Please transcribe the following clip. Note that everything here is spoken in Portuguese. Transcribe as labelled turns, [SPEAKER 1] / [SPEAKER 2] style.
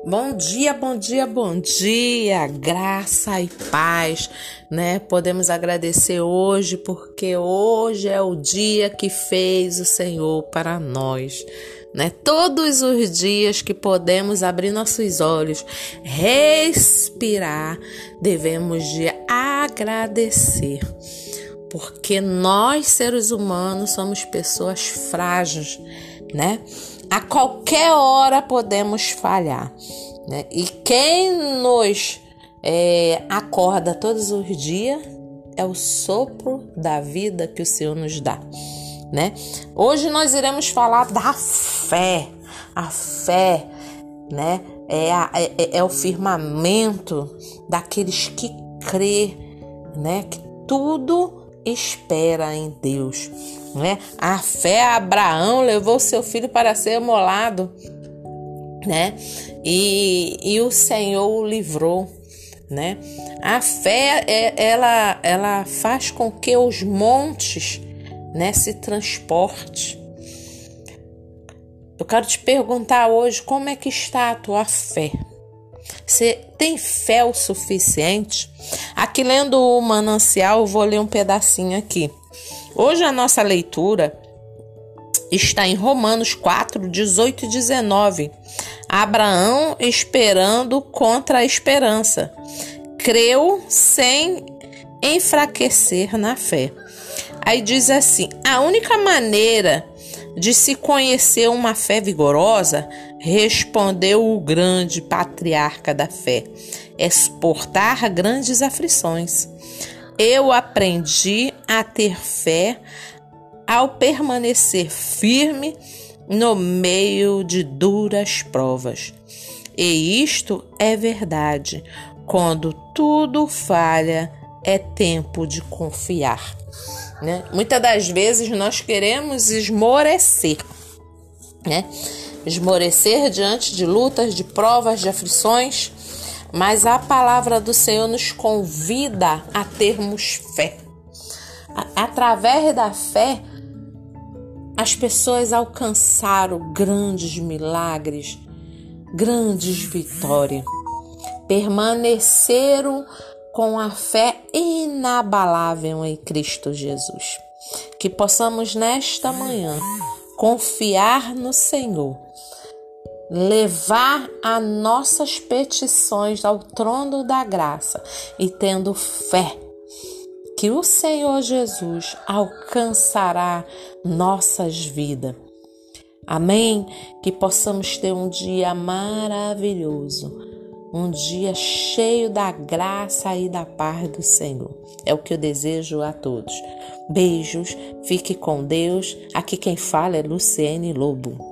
[SPEAKER 1] Bom dia, bom dia, bom dia, graça e paz, né? Podemos agradecer hoje porque hoje é o dia que fez o Senhor para nós, né? Todos os dias que podemos abrir nossos olhos, respirar, devemos de agradecer. Porque nós, seres humanos, somos pessoas frágeis, né? A qualquer hora podemos falhar. Né? E quem nos é, acorda todos os dias é o sopro da vida que o Senhor nos dá. Né? Hoje nós iremos falar da fé. A fé né? é, a, é, é o firmamento daqueles que crê, né? que tudo espera em Deus. Né? A fé, Abraão levou seu filho para ser molado, né? E, e o Senhor o livrou, né? A fé, é, ela, ela faz com que os montes, né, se transporte. Eu quero te perguntar hoje como é que está a tua fé. Você tem fé o suficiente? Aqui lendo o manancial, vou ler um pedacinho aqui. Hoje a nossa leitura está em Romanos 4, 18 e 19. Abraão esperando contra a esperança. Creu sem enfraquecer na fé. Aí diz assim: a única maneira de se conhecer uma fé vigorosa, respondeu o grande patriarca da fé, é suportar grandes aflições. Eu aprendi a ter fé ao permanecer firme no meio de duras provas. E isto é verdade. Quando tudo falha, é tempo de confiar. Né? Muitas das vezes nós queremos esmorecer, né? esmorecer diante de lutas, de provas, de aflições mas a palavra do Senhor nos convida a termos fé. Através da fé, as pessoas alcançaram grandes milagres, grandes vitórias. Permaneceram com a fé inabalável em Cristo Jesus. Que possamos nesta manhã confiar no Senhor levar as nossas petições ao trono da graça e tendo fé que o Senhor Jesus alcançará nossas vidas. Amém? Que possamos ter um dia maravilhoso, um dia cheio da graça e da paz do Senhor. É o que eu desejo a todos. Beijos, fique com Deus. Aqui quem fala é Luciene Lobo.